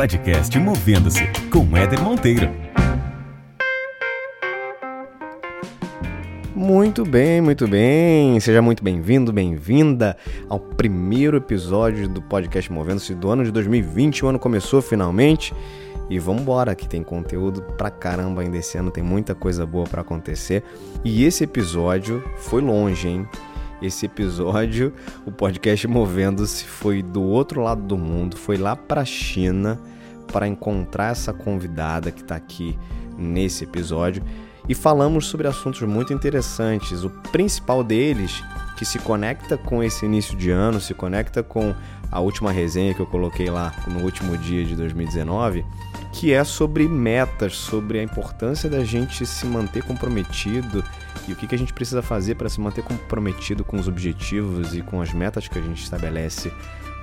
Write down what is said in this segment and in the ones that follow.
Podcast Movendo-se com Éder Monteiro. Muito bem, muito bem. Seja muito bem-vindo, bem-vinda ao primeiro episódio do podcast Movendo-se do ano de 2020. O ano começou finalmente. E vamos embora, que tem conteúdo pra caramba ainda esse ano, tem muita coisa boa para acontecer. E esse episódio foi longe, hein? Esse episódio, o podcast Movendo-se foi do outro lado do mundo, foi lá para a China para encontrar essa convidada que está aqui nesse episódio e falamos sobre assuntos muito interessantes. O principal deles, que se conecta com esse início de ano, se conecta com a última resenha que eu coloquei lá no último dia de 2019, que é sobre metas, sobre a importância da gente se manter comprometido e o que, a gente precisa fazer para se manter comprometido com os objetivos e com as metas que a gente estabelece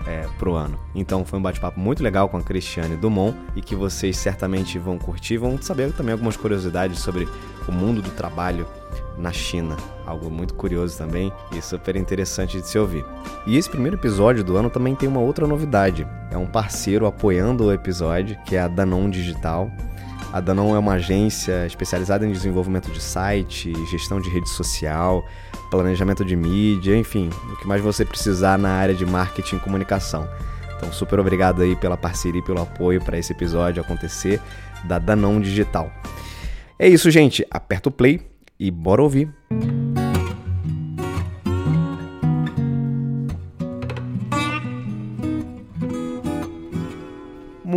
é, pro ano. Então foi um bate-papo muito legal com a Cristiane Dumont e que vocês certamente vão curtir, vão saber também algumas curiosidades sobre o mundo do trabalho na China. Algo muito curioso também e super interessante de se ouvir. E esse primeiro episódio do ano também tem uma outra novidade. É um parceiro apoiando o episódio, que é a Danon Digital. A Danon é uma agência especializada em desenvolvimento de site, gestão de rede social, planejamento de mídia, enfim, o que mais você precisar na área de marketing e comunicação. Então, super obrigado aí pela parceria e pelo apoio para esse episódio acontecer da Danon Digital. É isso, gente. Aperta o play e bora ouvir.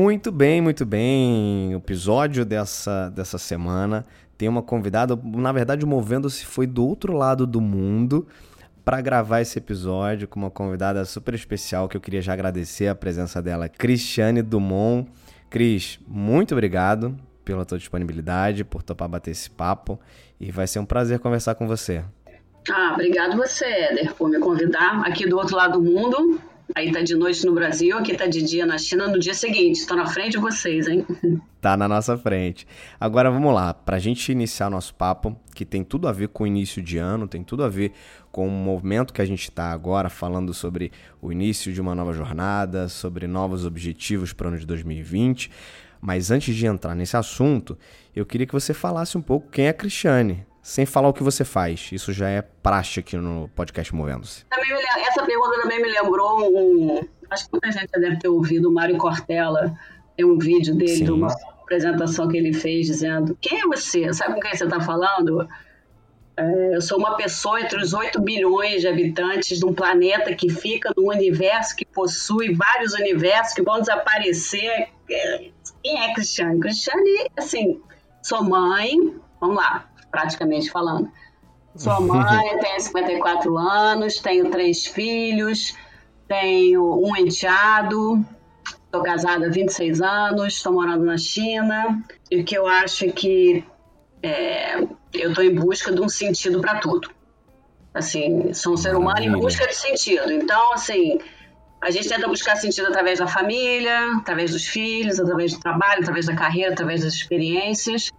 Muito bem, muito bem. O episódio dessa, dessa semana tem uma convidada, na verdade, movendo-se foi do outro lado do mundo para gravar esse episódio com uma convidada super especial que eu queria já agradecer a presença dela, Cristiane Dumont. Cris, muito obrigado pela tua disponibilidade, por topar bater esse papo e vai ser um prazer conversar com você. Ah, obrigado você, Éder, por me convidar aqui do outro lado do mundo. Aí tá de noite no Brasil, aqui tá de dia na China no dia seguinte. Estou na frente de vocês, hein? Tá na nossa frente. Agora vamos lá, para a gente iniciar nosso papo, que tem tudo a ver com o início de ano, tem tudo a ver com o movimento que a gente está agora, falando sobre o início de uma nova jornada, sobre novos objetivos para o ano de 2020. Mas antes de entrar nesse assunto, eu queria que você falasse um pouco quem é a Cristiane, sem falar o que você faz. Isso já é praxe aqui no podcast Movendo-se. Essa pergunta também me lembrou um. Acho que muita gente já deve ter ouvido o Mário Cortella. Tem um vídeo dele, Sim. de uma apresentação que ele fez, dizendo: Quem é você? Sabe com quem você está falando? É, eu sou uma pessoa entre os 8 bilhões de habitantes de um planeta que fica num universo que possui vários universos que vão desaparecer. É, quem é Cristiane? Cristiane, assim, sou mãe, vamos lá, praticamente falando. Sou mãe, tenho 54 anos, tenho três filhos, tenho um enteado, estou casada há 26 anos, estou morando na China, e o que eu acho que é, eu estou em busca de um sentido para tudo. Assim, sou um ser humano em busca de sentido. Então, assim, a gente tenta buscar sentido através da família, através dos filhos, através do trabalho, através da carreira, através das experiências.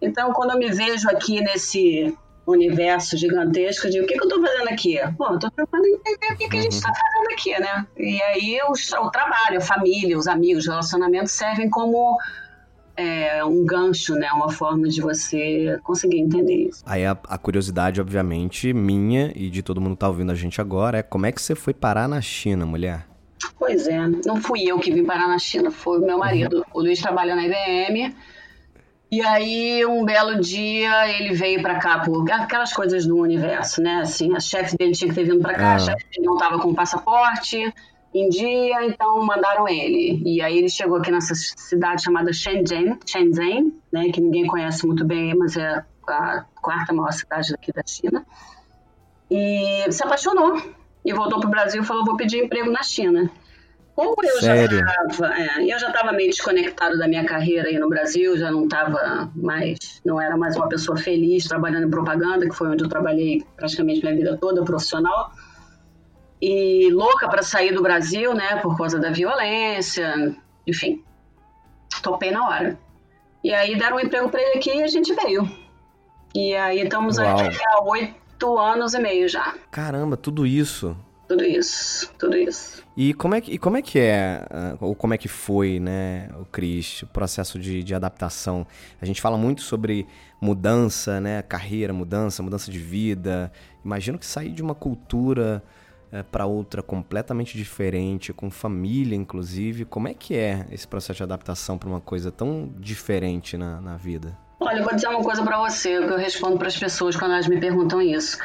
Então, quando eu me vejo aqui nesse universo gigantesco, eu digo, o que, que eu estou fazendo aqui? Bom, eu estou tentando entender o que, que a gente está fazendo aqui, né? E aí o, o trabalho, a família, os amigos, os relacionamentos servem como é, um gancho, né? Uma forma de você conseguir entender isso. Aí a, a, curiosidade, obviamente, minha e de todo mundo que tá ouvindo a gente agora é como é que você foi parar na China, mulher? Pois é, não fui eu que vim parar na China, foi o meu marido. Uhum. O Luiz trabalha na IBM. E aí, um belo dia, ele veio para cá por aquelas coisas do universo, né? Assim, a chefe dele tinha que ter vindo para cá, ah. a chefe dele não tava com passaporte em dia, então mandaram ele. E aí ele chegou aqui nessa cidade chamada Shenzhen, Shenzhen, né, que ninguém conhece muito bem, mas é a quarta maior cidade daqui da China. E se apaixonou e voltou para o Brasil e falou: vou pedir emprego na China. Como eu Sério? já estava, é, eu já estava meio desconectado da minha carreira aí no Brasil, já não estava mais, não era mais uma pessoa feliz trabalhando em propaganda, que foi onde eu trabalhei praticamente minha vida toda profissional e louca para sair do Brasil, né, por causa da violência, enfim. Topei na hora. E aí deram um emprego para ele aqui e a gente veio. E aí estamos Uau. aqui há oito anos e meio já. Caramba, tudo isso. Tudo isso, tudo isso. E como é que, e como é, que é, ah, ou como é que foi, né, o Cris, o processo de, de adaptação? A gente fala muito sobre mudança, né, carreira, mudança, mudança de vida. Imagino que sair de uma cultura é, para outra completamente diferente, com família inclusive. Como é que é esse processo de adaptação para uma coisa tão diferente na, na vida? Olha, eu vou dizer uma coisa para você, que eu respondo para as pessoas quando elas me perguntam isso.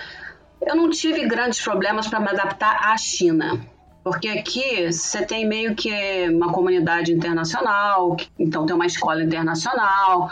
Eu não tive grandes problemas para me adaptar à China, porque aqui você tem meio que uma comunidade internacional, então tem uma escola internacional.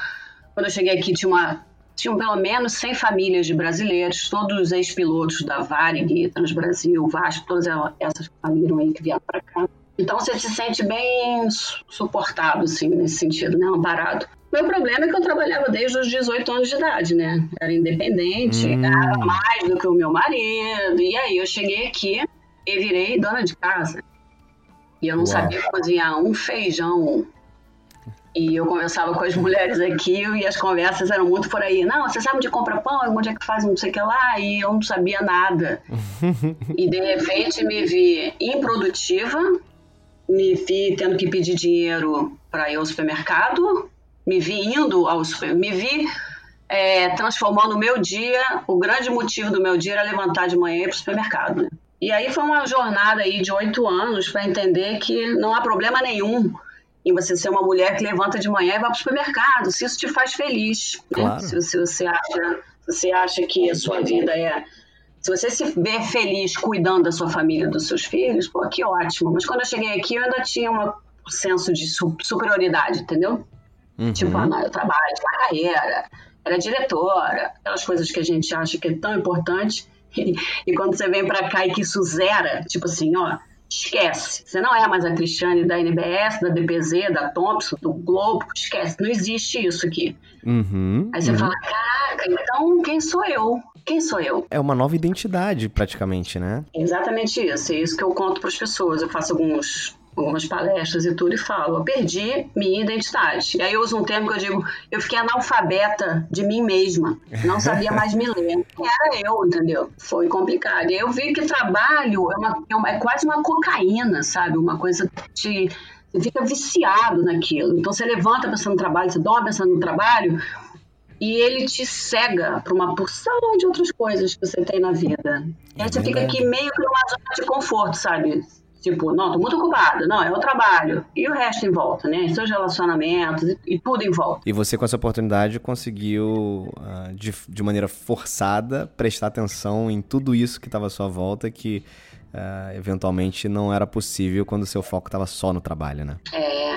Quando eu cheguei aqui tinha uma tinham pelo menos 100 famílias de brasileiros, todos os ex-pilotos da Varig, Transbrasil, Vasco, todas essas famílias aí que vieram para cá. Então você se sente bem suportado, assim, nesse sentido, né? Amparado. Meu problema é que eu trabalhava desde os 18 anos de idade, né? Era independente, hum. ganhava mais do que o meu marido. E aí eu cheguei aqui e virei dona de casa. E eu não Uau. sabia cozinhar um feijão. E eu conversava com as mulheres aqui e as conversas eram muito por aí. Não, você sabe onde compra pão? Onde é que faz não sei o que lá? E eu não sabia nada. e de repente me vi improdutiva, me vi tendo que pedir dinheiro para ir ao supermercado me vi indo ao me vi é, transformando o meu dia, o grande motivo do meu dia era levantar de manhã e ir para o supermercado. Né? E aí foi uma jornada aí de oito anos para entender que não há problema nenhum em você ser uma mulher que levanta de manhã e vai para o supermercado, se isso te faz feliz. Né? Claro. Se, se, você acha, você acha que a sua vida é. Se você se vê feliz cuidando da sua família, dos seus filhos, pô, que ótimo. Mas quando eu cheguei aqui, eu ainda tinha um senso de superioridade, entendeu? Uhum. Tipo, ah, eu trabalho, uma carreira, era diretora, aquelas coisas que a gente acha que é tão importante. E, e quando você vem para cá e que isso zera, tipo assim, ó, esquece. Você não é mais a Cristiane da NBS, da DPZ, da Thompson, do Globo, esquece. Não existe isso aqui. Uhum, Aí você uhum. fala, caraca, então quem sou eu? Quem sou eu? É uma nova identidade, praticamente, né? Exatamente isso. É isso que eu conto para as pessoas. Eu faço alguns algumas palestras e tudo, e falo, eu perdi minha identidade. E aí eu uso um termo que eu digo, eu fiquei analfabeta de mim mesma, não sabia mais me ler. Era eu, entendeu? Foi complicado. E aí eu vi que trabalho é, uma, é, uma, é quase uma cocaína, sabe? Uma coisa de... Você fica viciado naquilo. Então você levanta pensando no trabalho, você dorme pensando no trabalho, e ele te cega para uma porção de outras coisas que você tem na vida. E aí você fica aqui meio que numa zona de conforto, sabe? Tipo, não, tô muito ocupada. Não, é o trabalho. E o resto em volta, né? Seus relacionamentos e, e tudo em volta. E você, com essa oportunidade, conseguiu, uh, de, de maneira forçada, prestar atenção em tudo isso que estava à sua volta, que uh, eventualmente não era possível quando o seu foco estava só no trabalho, né? É,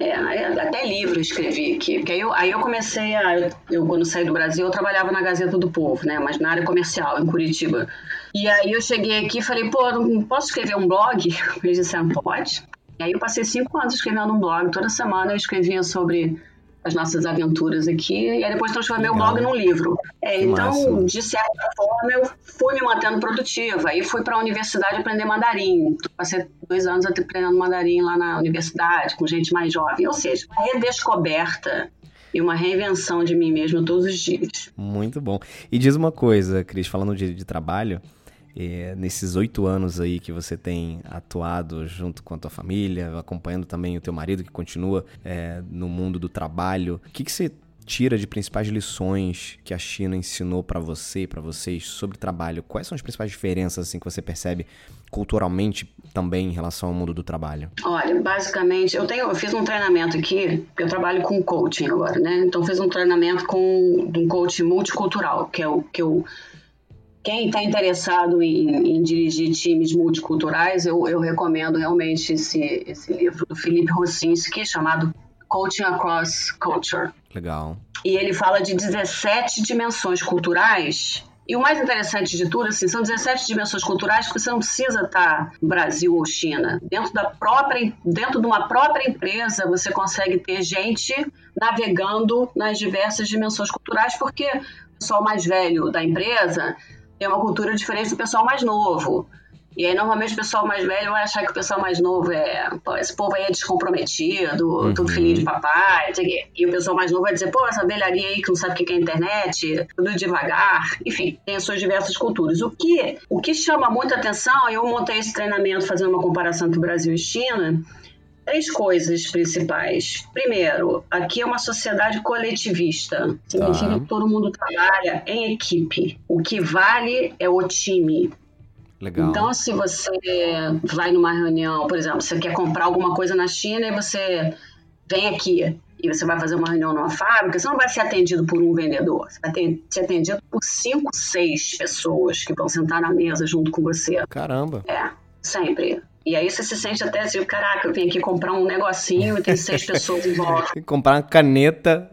é, até livro eu escrevi aqui, porque aí eu, aí eu comecei a. Eu, quando saí do Brasil, eu trabalhava na Gazeta do Povo, né? Mas na área comercial, em Curitiba. E aí eu cheguei aqui e falei, pô, não posso escrever um blog? Eles disseram, pode. E aí eu passei cinco anos escrevendo um blog. Toda semana eu escrevia sobre as nossas aventuras aqui, e aí depois transformei Legal. o blog num livro. É, então, massa. de certa forma, eu fui me mantendo produtiva. Aí fui para a universidade aprender mandarim. Passei dois anos aprendendo mandarim lá na universidade, com gente mais jovem. Ou seja, uma redescoberta e uma reinvenção de mim mesma todos os dias. Muito bom. E diz uma coisa, Cris, falando de, de trabalho, é, nesses oito anos aí que você tem atuado junto com a tua família, acompanhando também o teu marido que continua é, no mundo do trabalho, o que, que você tira de principais lições que a China ensinou para você e para vocês sobre trabalho? Quais são as principais diferenças assim que você percebe culturalmente também em relação ao mundo do trabalho? Olha, basicamente, eu tenho, eu fiz um treinamento aqui, eu trabalho com coaching agora, né? Então fiz um treinamento com um coach multicultural, que é o que eu quem está interessado em, em, dirigir times multiculturais, eu, eu recomendo realmente esse, esse livro do Felipe Rossinski, chamado Coaching Across Culture. Legal. E ele fala de 17 dimensões culturais e o mais interessante de tudo, assim, são 17 dimensões culturais que você não precisa estar no Brasil ou China. Dentro da própria, dentro de uma própria empresa, você consegue ter gente navegando nas diversas dimensões culturais, porque o pessoal mais velho da empresa tem uma cultura diferente do pessoal mais novo. E aí, normalmente, o pessoal mais velho vai achar que o pessoal mais novo é. Esse povo aí é descomprometido, uhum. tudo filhinho de papai, E o pessoal mais novo vai dizer, pô, essa velharia aí que não sabe o que é internet, tudo devagar. Enfim, tem as suas diversas culturas. O que, o que chama muita atenção, eu montei esse treinamento fazendo uma comparação entre o Brasil e China três coisas principais. Primeiro, aqui é uma sociedade coletivista. Significa tá. que todo mundo trabalha em equipe. O que vale é o time. Legal. Então, se você vai numa reunião, por exemplo, você quer comprar alguma coisa na China e você vem aqui e você vai fazer uma reunião numa fábrica, você não vai ser atendido por um vendedor. Você vai ser atendido por cinco, seis pessoas que vão sentar na mesa junto com você. Caramba. É, sempre. E aí você se sente até assim, caraca, eu vim aqui comprar um negocinho e tem seis pessoas em volta. comprar uma caneta.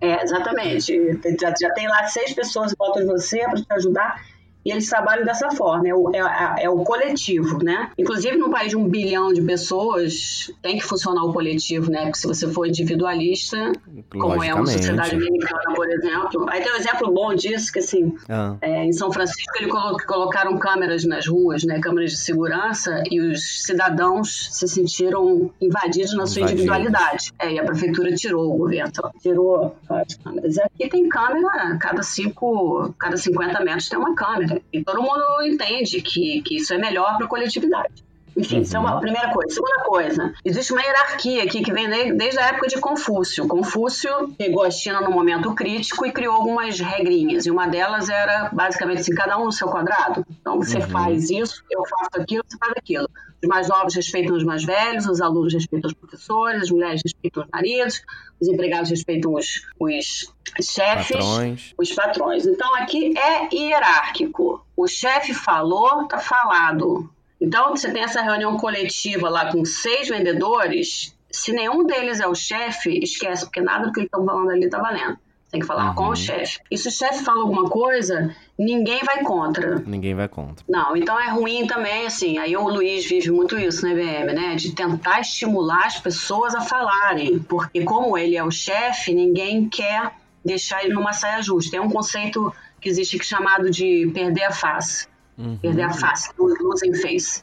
É, exatamente. Já, já tem lá seis pessoas em volta de você para te ajudar e eles trabalham dessa forma, é o, é, é, o coletivo, né? Inclusive, num país de um bilhão de pessoas, tem que funcionar o coletivo, né? Porque se você for individualista, como é uma sociedade americana, por exemplo. Aí tem um exemplo bom disso, que assim, ah. é, em São Francisco, eles colocaram câmeras nas ruas, né? Câmeras de segurança, e os cidadãos se sentiram invadidos na sua individualidade. É, e a prefeitura tirou, o governo tirou as câmeras. E aqui tem câmera, cada, cinco, cada 50 metros tem uma câmera. E todo mundo entende que, que isso é melhor para a coletividade. Enfim, uhum. isso é uma uhum. primeira coisa. Segunda coisa, existe uma hierarquia aqui que vem desde a época de Confúcio. Confúcio pegou a China no momento crítico e criou algumas regrinhas. E uma delas era basicamente assim: cada um no seu quadrado. Então você uhum. faz isso, eu faço aquilo, você faz aquilo. Os mais novos respeitam os mais velhos, os alunos respeitam os professores, as mulheres respeitam os maridos, os empregados respeitam os, os chefes, patrões. os patrões. Então aqui é hierárquico. O chefe falou, tá falado. Então, você tem essa reunião coletiva lá com seis vendedores, se nenhum deles é o chefe, esquece, porque nada do que eles estão falando ali está valendo. Tem que falar uhum. com o chefe. E se o chefe fala alguma coisa, ninguém vai contra. Ninguém vai contra. Não, então é ruim também, assim. Aí o Luiz vive muito isso na IBM, né? De tentar estimular as pessoas a falarem. Porque, como ele é o chefe, ninguém quer deixar ele numa saia justa. Tem um conceito que existe aqui chamado de perder a face. Uhum. Perder a face, losing face.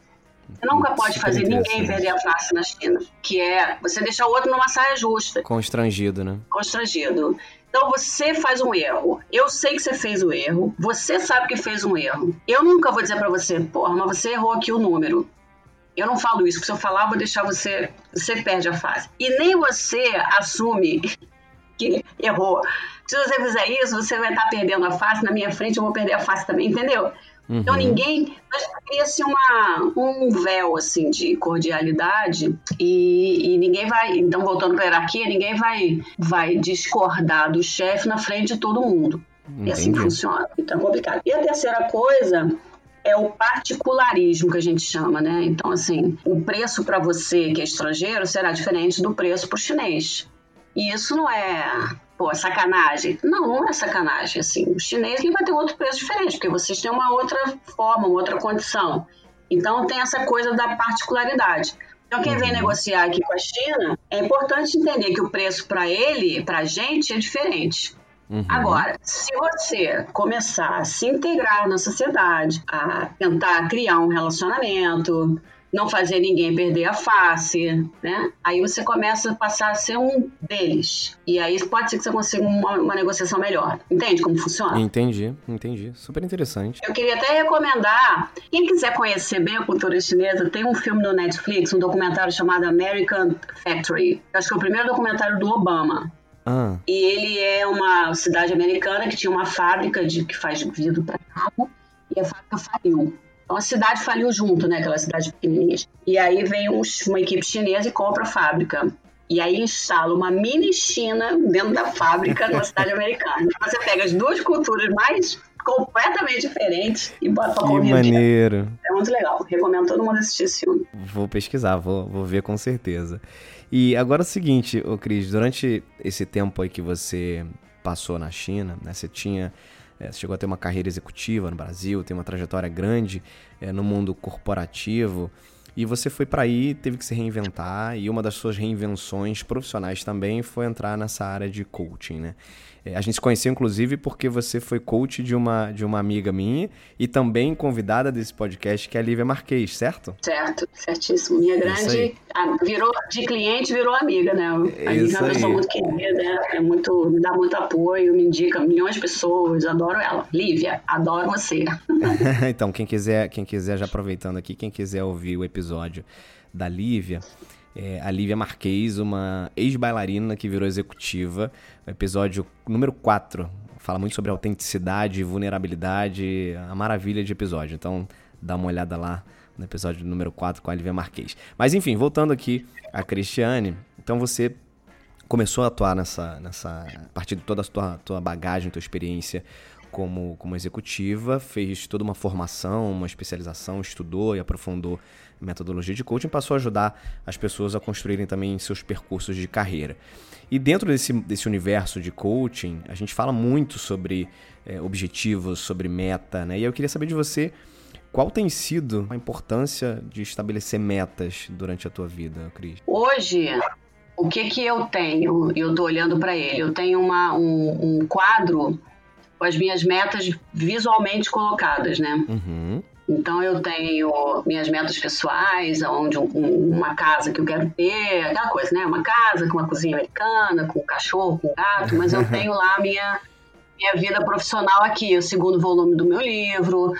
Você nunca pode fazer ninguém perder a face na China, que é você deixar o outro numa saia justa. Constrangido, né? Constrangido. Então você faz um erro. Eu sei que você fez o erro. Você sabe que fez um erro. Eu nunca vou dizer para você, porra, mas você errou aqui o número. Eu não falo isso, porque se eu falar, eu vou deixar você. Você perde a face. E nem você assume que errou. Se você fizer isso, você vai estar perdendo a face na minha frente, eu vou perder a face também, entendeu? Então, uhum. Então ninguém. Cria-se um véu assim de cordialidade e, e, ninguém vai. Então, voltando para a hierarquia, ninguém vai, vai discordar do chefe na frente de todo mundo. Entendi. E assim funciona. Então é complicado. E a terceira coisa é o particularismo que a gente chama, né? Então, assim, o preço para você que é estrangeiro será diferente do preço para o chinês. E isso não é pô, sacanagem. Não, não é sacanagem, assim. O chinês ele vai ter outro preço diferente, porque vocês têm uma outra forma, uma outra condição. Então tem essa coisa da particularidade. Então quem vem uhum. negociar aqui com a China, é importante entender que o preço para ele, para a gente, é diferente. Uhum. Agora, se você começar a se integrar na sociedade, a tentar criar um relacionamento, não fazer ninguém perder a face, né? Aí você começa a passar a ser um deles. E aí pode ser que você consiga uma, uma negociação melhor. Entende como funciona? Entendi, entendi. Super interessante. Eu queria até recomendar, quem quiser conhecer bem a cultura chinesa, tem um filme no Netflix, um documentário chamado American Factory. Acho que é o primeiro documentário do Obama. Ah. E ele é uma cidade americana que tinha uma fábrica de que faz vidro para carro e a fábrica faliu. Então a cidade faliu junto, né? Aquela cidade pequenininha. E aí vem uma equipe chinesa e compra a fábrica. E aí instala uma mini China dentro da fábrica numa cidade americana. Então você pega as duas culturas mais completamente diferentes e bota pra Que maneiro. É muito legal. Recomendo todo mundo assistir esse filme. Vou pesquisar, vou, vou ver com certeza. E agora é o seguinte, ô Cris, durante esse tempo aí que você passou na China, né? Você tinha é, chegou a ter uma carreira executiva no Brasil, tem uma trajetória grande é, no mundo corporativo. E você foi para aí, teve que se reinventar, e uma das suas reinvenções profissionais também foi entrar nessa área de coaching, né? É, a gente se conheceu, inclusive, porque você foi coach de uma, de uma amiga minha e também convidada desse podcast, que é a Lívia Marquês, certo? Certo, certíssimo. Minha grande. virou, de cliente, virou amiga, né? A Lívia é uma pessoa muito querida, é muito, me dá muito apoio, me indica milhões de pessoas, adoro ela. Lívia, adoro você. então, quem quiser, quem quiser, já aproveitando aqui, quem quiser ouvir o episódio da Lívia, é, a Lívia Marquez, uma ex-bailarina que virou executiva. Episódio número 4. Fala muito sobre autenticidade, vulnerabilidade, a maravilha de episódio. Então, dá uma olhada lá no episódio número 4 com a Lívia Marquez. Mas enfim, voltando aqui a Cristiane. Então, você começou a atuar nessa, nessa a partir de toda a tua, tua bagagem, tua experiência como, como executiva, fez toda uma formação, uma especialização, estudou e aprofundou metodologia de coaching, passou a ajudar as pessoas a construírem também seus percursos de carreira. E dentro desse, desse universo de coaching, a gente fala muito sobre é, objetivos, sobre meta, né? E eu queria saber de você qual tem sido a importância de estabelecer metas durante a tua vida, Cris? Hoje, o que que eu tenho? Eu estou olhando para ele. Eu tenho uma, um, um quadro com as minhas metas visualmente colocadas, né? Uhum. Então eu tenho minhas metas pessoais, onde um, uma casa que eu quero ter, aquela coisa, né? Uma casa com uma cozinha americana, com um cachorro, com um gato, mas eu tenho lá a minha, minha vida profissional aqui, o segundo volume do meu livro,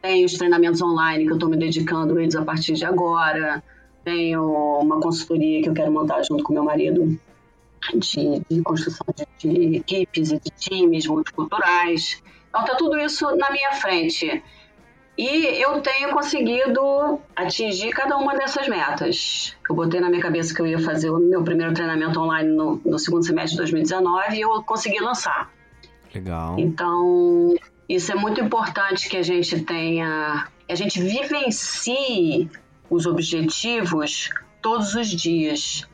tenho os treinamentos online que eu estou me dedicando a eles a partir de agora, tenho uma consultoria que eu quero montar junto com meu marido de, de construção de, de, equipes e de times multiculturais. Então, está tudo isso na minha frente. E eu tenho conseguido atingir cada uma dessas metas. Eu botei na minha cabeça que eu ia fazer o meu primeiro treinamento online no, no segundo semestre de 2019 e eu consegui lançar. Legal. Então, isso é muito importante que a gente tenha, a gente vivencie os objetivos todos os dias.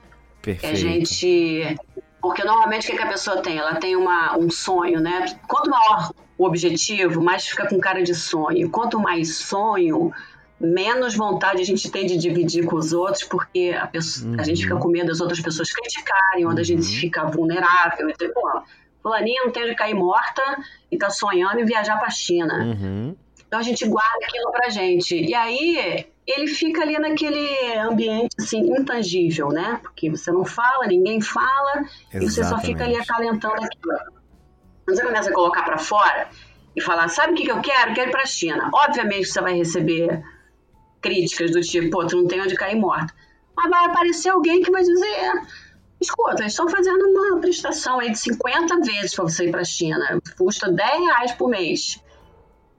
Perfeito. A gente. Porque normalmente o que a pessoa tem? Ela tem uma, um sonho, né? Quanto maior o objetivo, mais fica com cara de sonho. Quanto mais sonho, menos vontade a gente tem de dividir com os outros, porque a, pessoa, uhum. a gente fica uhum. com medo das outras pessoas criticarem, ou da gente uhum. ficar vulnerável. Então, pô, fulaninha não tem de cair morta e tá sonhando em viajar pra China. Uhum. Então a gente guarda aquilo pra gente. E aí ele fica ali naquele ambiente assim intangível, né? Porque você não fala, ninguém fala, Exatamente. e você só fica ali acalentando aquilo. Quando você começa a colocar para fora e falar, sabe o que, que eu quero? Eu quero ir para a China. Obviamente você vai receber críticas do tipo, pô, tu não tem onde cair morto. Mas vai aparecer alguém que vai dizer, escuta, eles estão fazendo uma prestação aí de 50 vezes para você ir para a China, custa 10 reais por mês.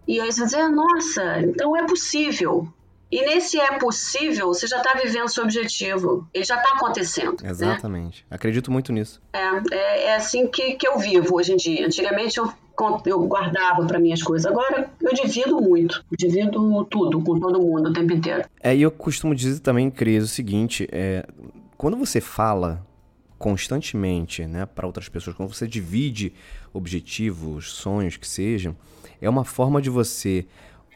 E aí você vai dizer, nossa, então é possível. E nesse é possível, você já está vivendo seu objetivo. Ele já está acontecendo. Né? Exatamente. Né? Acredito muito nisso. É, é, é, assim que, que eu vivo hoje em dia. Antigamente eu, eu guardava para minhas coisas. Agora eu divido muito. Divido tudo com todo mundo o tempo inteiro. É, e eu costumo dizer também, Cris, o seguinte: é, quando você fala constantemente né, para outras pessoas, quando você divide objetivos, sonhos que sejam, é uma forma de você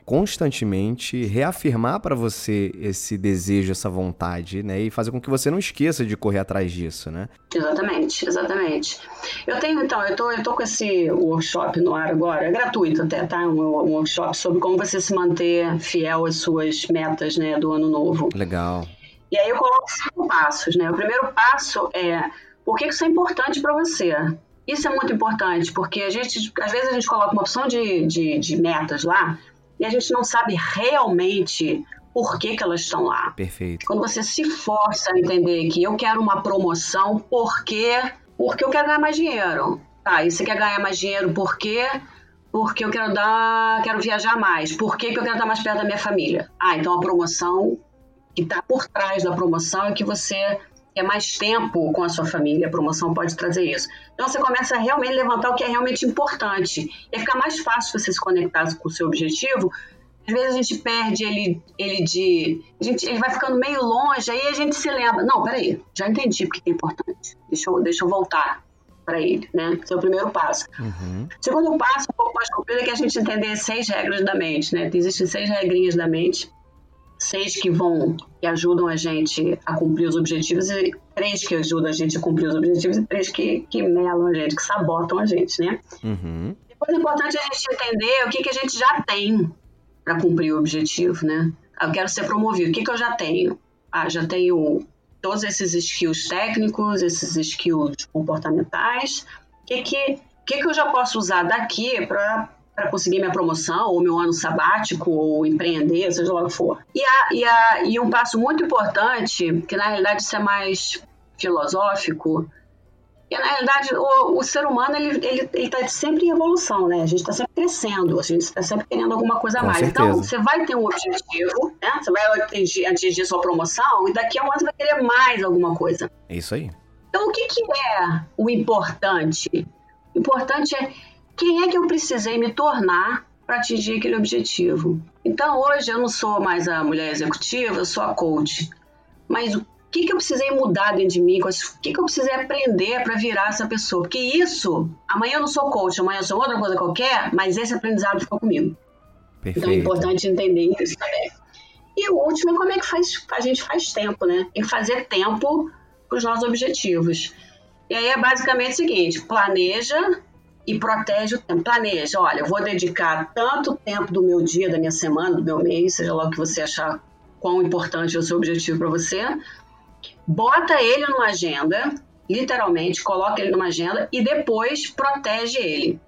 constantemente reafirmar para você esse desejo, essa vontade, né? E fazer com que você não esqueça de correr atrás disso, né? Exatamente, exatamente. Eu tenho, então, eu tô, eu tô com esse workshop no ar agora, é gratuito até, tá? Um, um workshop sobre como você se manter fiel às suas metas, né, do ano novo. Legal. E aí eu coloco cinco passos, né? O primeiro passo é por que isso é importante para você? Isso é muito importante, porque a gente, às vezes a gente coloca uma opção de, de, de metas lá, e a gente não sabe realmente por que, que elas estão lá. Perfeito. Quando você se força a entender que eu quero uma promoção porque, porque eu quero ganhar mais dinheiro. Tá, e você quer ganhar mais dinheiro por quê? Porque eu quero dar, quero viajar mais. Por que, que eu quero estar mais perto da minha família? Ah, então a promoção que está por trás da promoção é que você é mais tempo com a sua família, a promoção pode trazer isso. Então você começa a realmente levantar o que é realmente importante. E fica mais fácil você se conectar com o seu objetivo. Às vezes a gente perde ele, ele de. A gente, ele vai ficando meio longe, aí a gente se lembra. Não, peraí, já entendi porque é importante. Deixa eu, deixa eu voltar para ele, né? Esse é o primeiro passo. Uhum. Segundo passo, um pouco mais comprido, é que a gente entender seis regras da mente, né? Existem seis regrinhas da mente seis que vão que ajudam a gente a cumprir os objetivos e três que ajudam a gente a cumprir os objetivos e três que, que melam a gente, que sabotam a gente, né? Uhum. Depois é importante a gente entender o que, que a gente já tem para cumprir o objetivo, né? Eu quero ser promovido. O que, que eu já tenho? Ah, já tenho todos esses skills técnicos, esses skills comportamentais. O que, que, que, que eu já posso usar daqui para para conseguir minha promoção, ou meu ano sabático, ou empreender, seja lá o que for. E, a, e, a, e um passo muito importante, que na realidade isso é mais filosófico, que na realidade o, o ser humano ele ele está sempre em evolução, né? A gente está sempre crescendo, a gente está sempre querendo alguma coisa a mais. certeza. Então você vai ter um objetivo, né? Você vai atingir, atingir sua promoção e daqui a um ano você vai querer mais alguma coisa. É isso aí. Então o que, que é o importante? O importante é quem é que eu precisei me tornar para atingir aquele objetivo. Então, hoje eu não sou mais a mulher executiva, eu sou a coach. Mas o que, que eu precisei mudar dentro de mim? O que, que eu precisei aprender para virar essa pessoa? Porque isso, amanhã eu não sou coach, amanhã eu sou outra coisa qualquer, mas esse aprendizado ficou comigo. Perfeito. Então é importante entender isso também. E o último é como é que faz, a gente faz tempo, né? Em fazer tempo para os nossos objetivos. E aí é basicamente o seguinte: planeja e protege o tempo. Planeja, olha, eu vou dedicar tanto tempo do meu dia, da minha semana, do meu mês, seja lá o que você achar quão importante é o seu objetivo para você. Bota ele numa agenda, literalmente, coloca ele numa agenda e depois protege ele.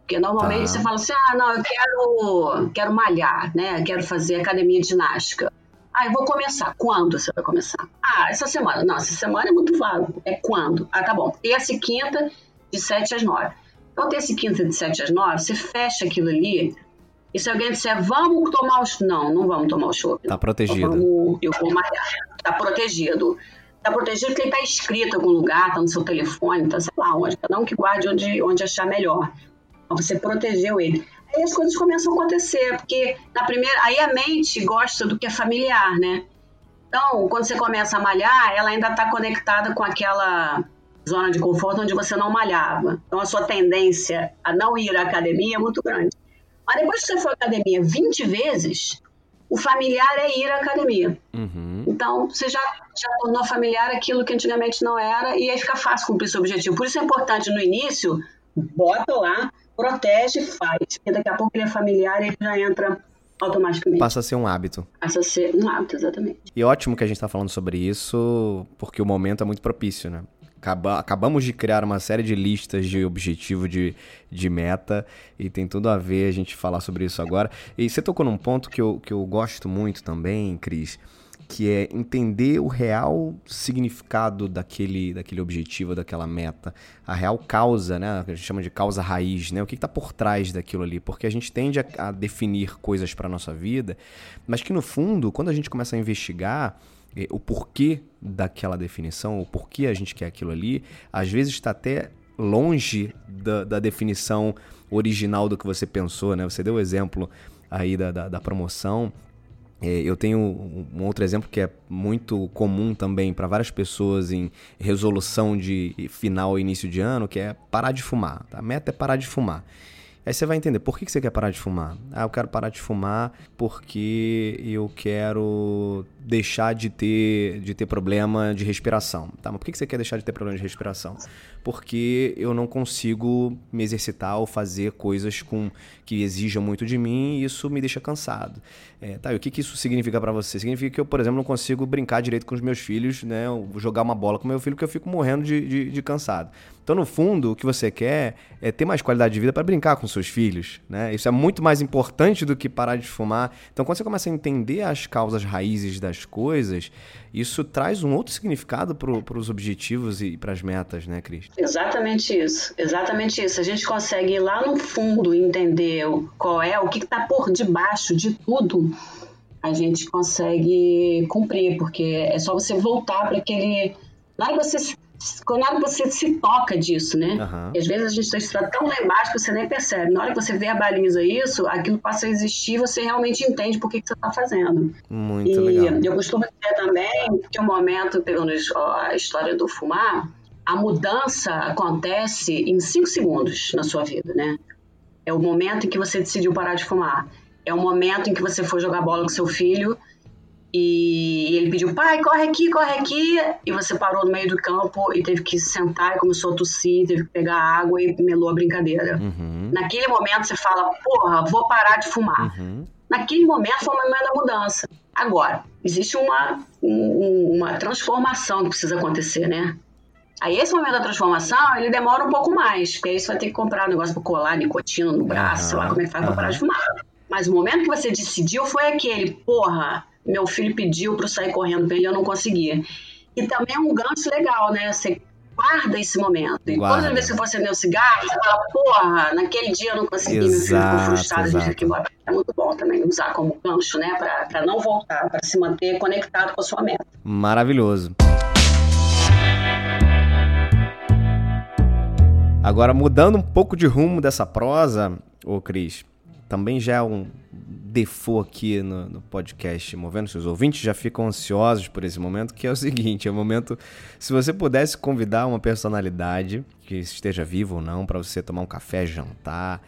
Porque normalmente Tá. você fala assim: ah, não, eu quero, quero malhar, né? Quero fazer academia de ginástica. Ah, eu vou começar. Quando você vai começar? Ah, essa semana. Não, essa semana é muito vago. É quando? Ah, tá bom. Terça e quinta, de 7 às 9. Então, terça e quinta, de 7 às 9, você fecha aquilo ali. E se alguém disser, vamos tomar o... Não, não vamos tomar o chopp. Tá protegido. Vamos, eu vou malhar. Tá protegido. Tá protegido porque ele tá escrito em algum lugar, tá no seu telefone, tá sei lá onde. Cada um que guarde onde, onde achar melhor. Então, você protegeu ele. Aí as coisas começam a acontecer, porque na primeira. Aí a mente gosta do que é familiar, né? Então, quando você começa a malhar, ela ainda está conectada com aquela zona de conforto onde você não malhava. Então, a sua tendência a não ir à academia é muito grande. Mas depois que você for à academia 20 vezes, o familiar é ir à academia. Uhum. Então, você já, já tornou familiar aquilo que antigamente não era e aí fica fácil cumprir seu objetivo. Por isso é importante no início, bota lá, protege e faz. Porque daqui a pouco ele é familiar e ele já entra automaticamente. Passa a ser um hábito. Passa a ser um hábito, exatamente. E ótimo que a gente tá falando sobre isso, porque o momento é muito propício, né? Acaba- acabamos de criar uma série de listas de objetivo, de, de meta, e tem tudo a ver a gente falar sobre isso agora. E você tocou num ponto que eu, que eu gosto muito também, Cris, que é entender o real significado daquele, daquele objetivo, daquela meta, a real causa, né? A gente chama de causa raiz, né? O que está por trás daquilo ali, porque a gente tende a, a definir coisas para nossa vida, mas que no fundo, quando a gente começa a investigar o porquê daquela definição, o porquê a gente quer aquilo ali, às vezes está até longe da, da definição original do que você pensou, né? Você deu o exemplo aí da, da, da promoção. É, eu tenho um um outro exemplo que é muito comum também para várias pessoas em resolução de final e início de ano, que é parar de fumar. tá? A meta é parar de fumar. Aí você vai entender por que você quer parar de fumar. Ah, eu quero parar de fumar porque eu quero deixar de ter, de ter problema de respiração. Tá, mas por que você quer deixar de ter problema de respiração? Porque eu não consigo me exercitar ou fazer coisas com que exijam muito de mim e isso me deixa cansado. É, tá, e o que, que isso significa para você? Significa que eu, por exemplo, não consigo brincar direito com os meus filhos, né? jogar uma bola com meu filho porque eu fico morrendo de, de, de cansado. Então, no fundo, o que você quer é ter mais qualidade de vida para brincar com seus filhos, né? Isso é muito mais importante do que parar de fumar. Então, quando você começa a entender as causas raízes das coisas, isso traz um outro significado para os objetivos e para as metas, né, Cris? Exatamente isso, exatamente isso. A gente consegue ir lá no fundo entender qual é, o que está por debaixo de tudo, a gente consegue cumprir, porque é só você voltar para aquele. Na hora que você, hora que você se toca disso, né? E às vezes a gente está tão lá embaixo que você nem percebe. Na hora que você verbaliza isso, aquilo passa a existir, você realmente entende por que, que você está fazendo. Muito E legal. eu costumo dizer também que o momento, pegando a história do fumar, a mudança acontece em cinco segundos na sua vida, né? É o momento em que você decidiu parar de fumar. É o momento em que você foi jogar bola com seu filho E ele pediu, pai, corre aqui, corre aqui. E você parou no meio do campo e teve que sentar e começou a tossir, teve que pegar água e melou a brincadeira. Uhum. Naquele momento você fala, porra, vou parar de fumar. Uhum. Naquele momento foi o momento da mudança. Agora, existe uma, um, uma transformação que precisa acontecer, né? Aí esse momento da transformação, ele demora um pouco mais, porque aí você vai ter que comprar um negócio pra colar nicotina no braço, Aham, sei lá como é que faz pra aham. parar de fumar. Mas o momento que você decidiu foi aquele, porra, meu filho pediu pra eu sair correndo pra ele e eu não conseguia. E também é um gancho legal, né? Você guarda esse momento. E Guarda. toda vez que você acender o cigarro, você fala, porra, naquele dia eu não consegui, meu filho ficou Exato, frustrado, exato. que embora. É muito bom também usar como gancho, né? Pra não voltar, pra se manter conectado com a sua meta. Maravilhoso. Agora, mudando um pouco de rumo dessa prosa, ô Cris, também já é um default aqui no, no podcast Movendo Seus Ouvintes, já ficam ansiosos por esse momento, que é o seguinte, é o momento, se você pudesse convidar uma personalidade, que esteja viva ou não, para você tomar um café, jantar,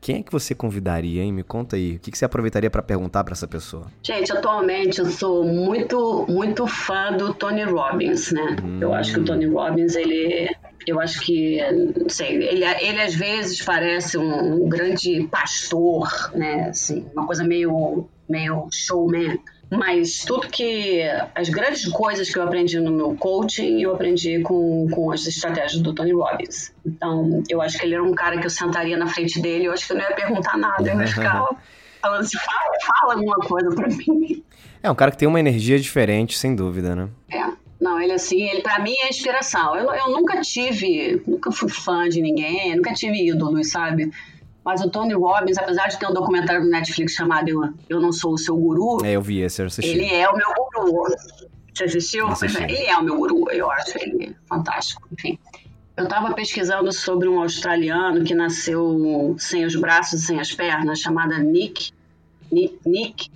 quem é que você convidaria, hein? Me conta aí. O que, que você aproveitaria para perguntar para essa pessoa? Gente, atualmente eu sou muito, muito fã do Tony Robbins, né? Eu acho que o Tony Robbins, ele. Eu acho que, não sei, ele, ele às vezes parece um, um grande pastor, né? Assim, uma coisa meio, meio showman. Mas tudo que. As grandes coisas que eu aprendi no meu coaching, eu aprendi com, com as estratégias do Tony Robbins. Então, eu acho que ele era um cara que eu sentaria na frente dele, eu acho que eu não ia perguntar nada, eu ia ficar falando assim: fala, fala alguma coisa pra mim. É um cara que tem uma energia diferente, sem dúvida, né? É. Não, ele assim, ele para mim é inspiração. Eu, eu nunca tive, nunca fui fã de ninguém, nunca tive ídolos, sabe? Mas o Tony Robbins, apesar de ter um documentário no Netflix chamado Eu, eu Não Sou o Seu Guru, É, eu vi esse, eu assisti. ele é o meu guru. Você assistiu? Assisti. Ele é o meu guru, eu acho ele fantástico. Enfim. Eu estava pesquisando sobre um australiano que nasceu sem os braços e sem as pernas, chamada Nick, Nick, Nick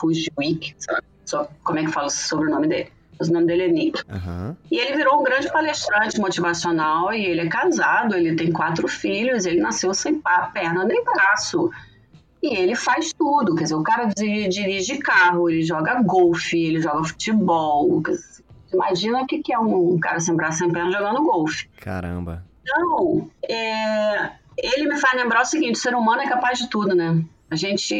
Fujuik, sei lá só como é que fala o sobrenome dele. O nome dele é Nick. Aham. E ele virou um grande palestrante motivacional e ele é casado, ele tem quatro filhos, ele nasceu sem perna nem braço. E ele faz tudo, quer dizer, o cara di- dirige carro, ele joga golfe, ele joga futebol. dizer, Imagina o que que é um cara sem braço sem perna jogando golfe. Caramba. Então, é, ele me faz lembrar o seguinte: o ser humano é capaz de tudo, né? A gente,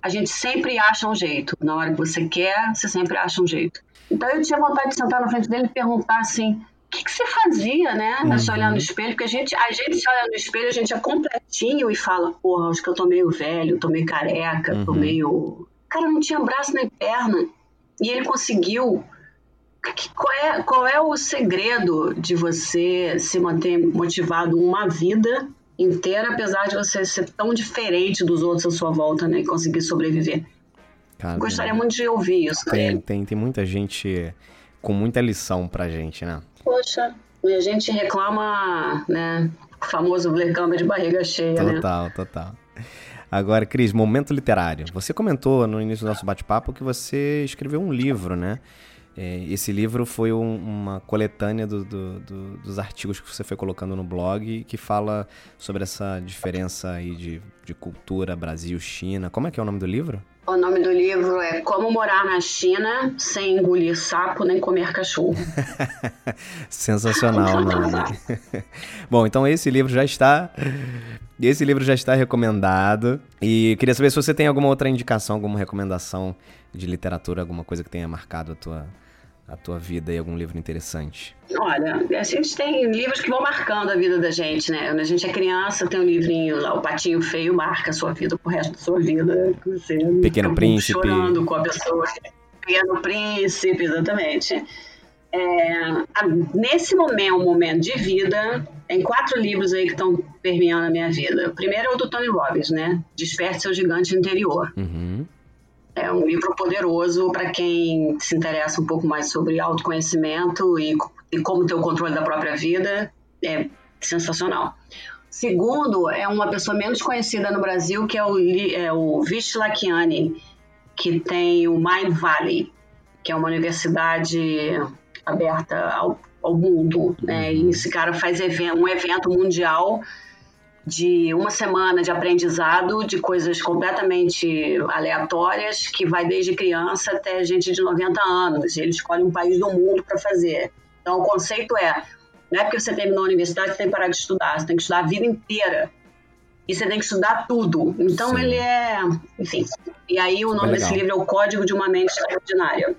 a gente sempre acha um jeito. Na hora que você quer, você sempre acha um jeito. Então eu tinha vontade de sentar na frente dele e perguntar assim: o que, que você fazia, né? Uhum. Se olhar no espelho, porque a gente, a gente se olha no espelho, a gente é completinho e fala: porra, acho que eu tô meio velho, tô meio careca, tô Uhum. meio. O cara não tinha braço nem perna. E ele conseguiu que- Qual é, qual é o segredo de você se manter motivado uma vida inteira, apesar de você ser tão diferente dos outros à sua volta, né? E conseguir sobreviver. Cara, Gostaria muito de ouvir isso tem, dele. tem, tem muita gente com muita lição pra gente, né? Poxa, e a gente reclama, né? O famoso blecamba de barriga cheia, né? Total, total. Agora, Cris, momento literário. Você comentou no início do nosso bate-papo que você escreveu um livro, né? É, esse livro foi um- uma coletânea do- do- do- dos artigos que você foi colocando no blog que fala sobre essa diferença aí de, de cultura Brasil-China. Como é que é o nome do livro? O nome do livro é Como Morar na China Sem Engolir Sapo Nem Comer Cachorro. Sensacional o nome. Bom, então esse livro já está. Esse livro já está recomendado. E queria saber se você tem alguma outra indicação, alguma recomendação de literatura, alguma coisa que tenha marcado a tua, a tua vida e algum livro interessante. Olha, a gente tem livros que vão marcando a vida da gente, né? Quando a gente é criança, tem um livrinho lá, O Patinho Feio, marca a sua vida pro resto da sua vida. Você Pequeno Príncipe. Chorando com a pessoa. Pequeno Príncipe, exatamente. É, nesse momento, momento de vida, tem quatro livros aí que estão permeando a minha vida. O primeiro é o do Tony Robbins, né? Desperte seu gigante interior. Uhum. É um livro poderoso para quem se interessa um pouco mais sobre autoconhecimento e, e como ter o controle da própria vida. É sensacional. Segundo, é uma pessoa menos conhecida no Brasil, que é o, é o Vish Lakiani, que tem o Mind Valley, que é uma universidade aberta ao, ao mundo. Né? E esse cara faz um evento mundial de uma semana de aprendizado de coisas completamente aleatórias, que vai desde criança até gente de 90 anos. Ele escolhe um país do mundo para fazer. Então, o conceito é: não é porque você terminou a universidade você tem que parar de estudar, você tem que estudar a vida inteira. E você tem que estudar tudo. Então, Sim. ele é. Enfim. E aí, o nome desse livro é O Código de uma Mente Extraordinária.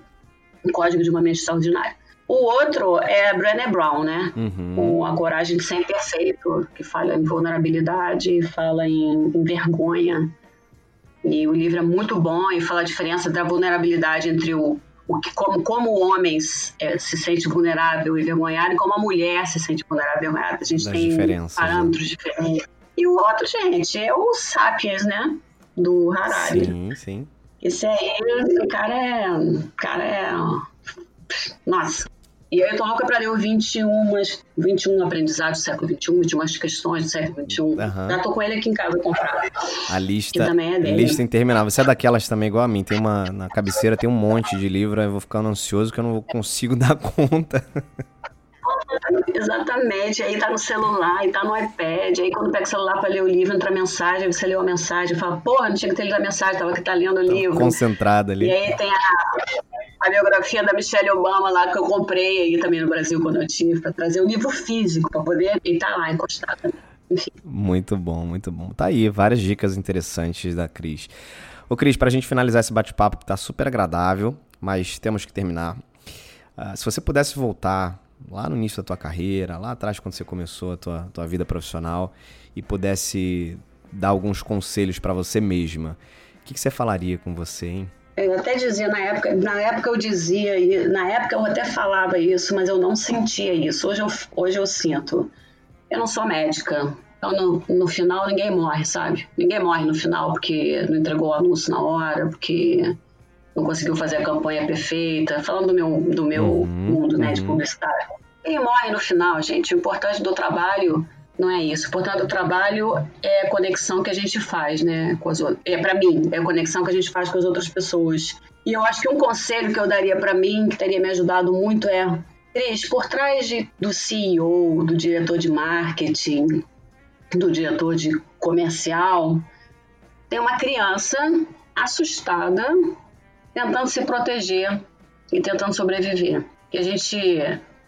O Código de uma Mente Extraordinária. O outro é Brené Brown, né? Uhum. Com a coragem de ser imperfeito, que fala em vulnerabilidade, fala em, em, vergonha. E o livro é muito bom e fala a diferença da vulnerabilidade entre o, o que, como, como o homem é, se sente vulnerável e vergonhado e como a mulher se sente vulnerável e vergonhada. A gente das tem né? parâmetros né? diferentes. E o outro, gente, é o Sapiens, né? Do Harari. Sim, sim. Esse aí, o cara é. O cara é. Nossa, e aí eu tô louca pra ler o 21, 21 aprendizados do século XXI, 21 questões do século XXI. Uhum. Já tô com ele aqui em casa comprado. A lista, também é dele. lista interminável. Você é daquelas também igual a mim, tem uma, na cabeceira tem um monte de livro, aí eu vou ficando ansioso que eu não consigo dar conta. Exatamente, aí tá no celular, aí tá no iPad, aí quando pega o celular para ler o livro, entra a mensagem, você leu a mensagem, fala, porra, não tinha que ter lido a mensagem, tava aqui tá lendo o livro. Concentrada ali. E aí tem a, a biografia da Michelle Obama lá que eu comprei aí também no Brasil quando eu tive, para trazer o livro físico, para poder e tá lá encostado. Enfim. Muito bom, muito bom. Tá aí, várias dicas interessantes da Cris. Ô Cris, pra gente finalizar esse bate-papo que tá super agradável, mas temos que terminar. Uh, se você pudesse voltar lá no início da tua carreira, lá atrás quando você começou a tua, tua vida profissional e pudesse dar alguns conselhos para você mesma, o que, que você falaria com você, hein? Eu até dizia na época, na época eu dizia, na época eu até falava isso, mas eu não sentia isso. Hoje eu, hoje eu sinto. Eu não sou médica. Então, no, no final, ninguém morre, sabe? Ninguém morre no final porque não entregou o anúncio na hora, porque não conseguiu fazer a campanha perfeita, falando do meu, do meu uhum, mundo né, uhum. de publicitário. E morre no final, gente. O importante do trabalho não é isso. O importante do trabalho é a conexão que a gente faz, né? Com as outras. É para mim, é a conexão que a gente faz com as outras pessoas. E eu acho que um conselho que eu daria para mim, que teria me ajudado muito, é Cris, por trás de, do CEO, do diretor de marketing, do diretor de comercial, tem uma criança assustada tentando se proteger e tentando sobreviver. Que a gente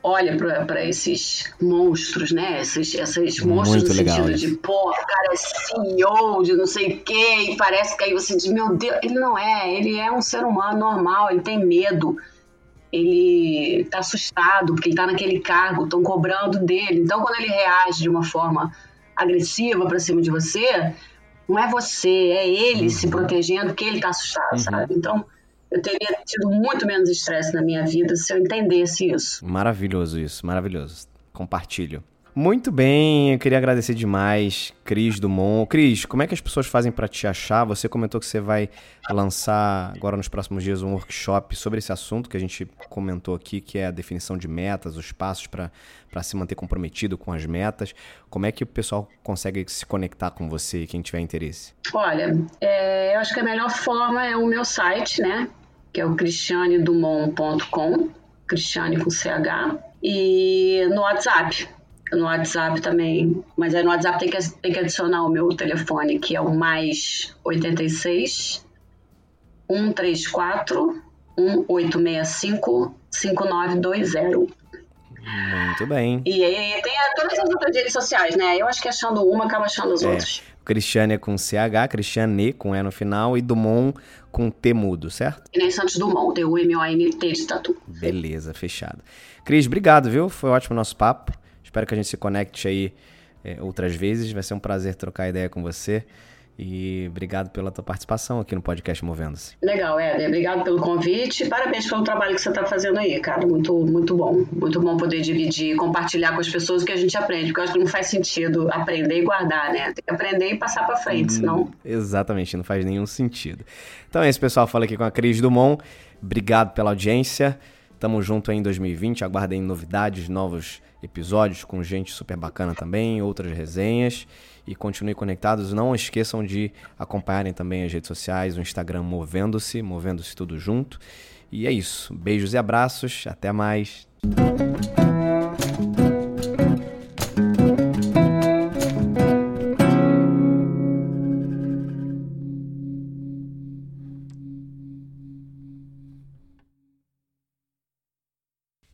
olha para esses monstros, né? Esses, esses monstros Muito no legal sentido isso. de, pô, o cara é CEO de não sei o quê, e parece que aí você diz, meu Deus, ele não é, ele é um ser humano normal, ele tem medo, ele tá assustado porque ele tá naquele cargo, estão cobrando dele. Então, quando ele reage de uma forma agressiva para cima de você, não é você, é ele uhum. se protegendo porque ele tá assustado, uhum. sabe? Então, eu teria tido muito menos estresse na minha vida se eu entendesse isso. Maravilhoso isso, maravilhoso. Compartilho. Muito bem, eu queria agradecer demais, Cris Dumont. Cris, como é que as pessoas fazem para te achar? Você comentou que você vai lançar agora nos próximos dias um workshop sobre esse assunto que a gente comentou aqui, que é a definição de metas, os passos para se manter comprometido com as metas. Como é que o pessoal consegue se conectar com você, quem tiver interesse? Olha, é, eu acho que a melhor forma é o meu site, né? Que é o cristianedumont.com, Cristiane com CH, e no WhatsApp no WhatsApp também. Mas aí no WhatsApp tem que, tem que adicionar o meu telefone, que é o mais 86 134 1865 5920. Muito bem. E aí tem todas as outras redes sociais, né? Eu acho que achando uma acaba achando as é. outras. Cristiane é com CH, Cristiane com E no final e Dumont com T mudo, certo? E nem Santos Dumont, D-U-M-O-N-T de tatu. Beleza, fechado. Cris, obrigado, viu? Foi ótimo o nosso papo. Espero que a gente se conecte aí é, outras vezes. Vai ser um prazer trocar ideia com você. E obrigado pela tua participação aqui no podcast Movendo-se. Legal, Éder. Obrigado pelo convite. Parabéns pelo trabalho que você está fazendo aí, cara. Muito, muito bom. Muito bom poder dividir, compartilhar com as pessoas o que a gente aprende. Porque eu acho que não faz sentido aprender e guardar, né? Tem que aprender e passar para frente, hum, senão... Exatamente, não faz nenhum sentido. Então é isso, pessoal. Fala aqui com a Cris Dumont. Obrigado pela audiência. Tamo junto aí em 2020. Aguardem novidades, novos episódios com gente super bacana também, outras resenhas. E continue conectados. Não esqueçam de acompanharem também as redes sociais, o Instagram Movendo-se, Movendo-se tudo junto. E é isso. Beijos e abraços. Até mais.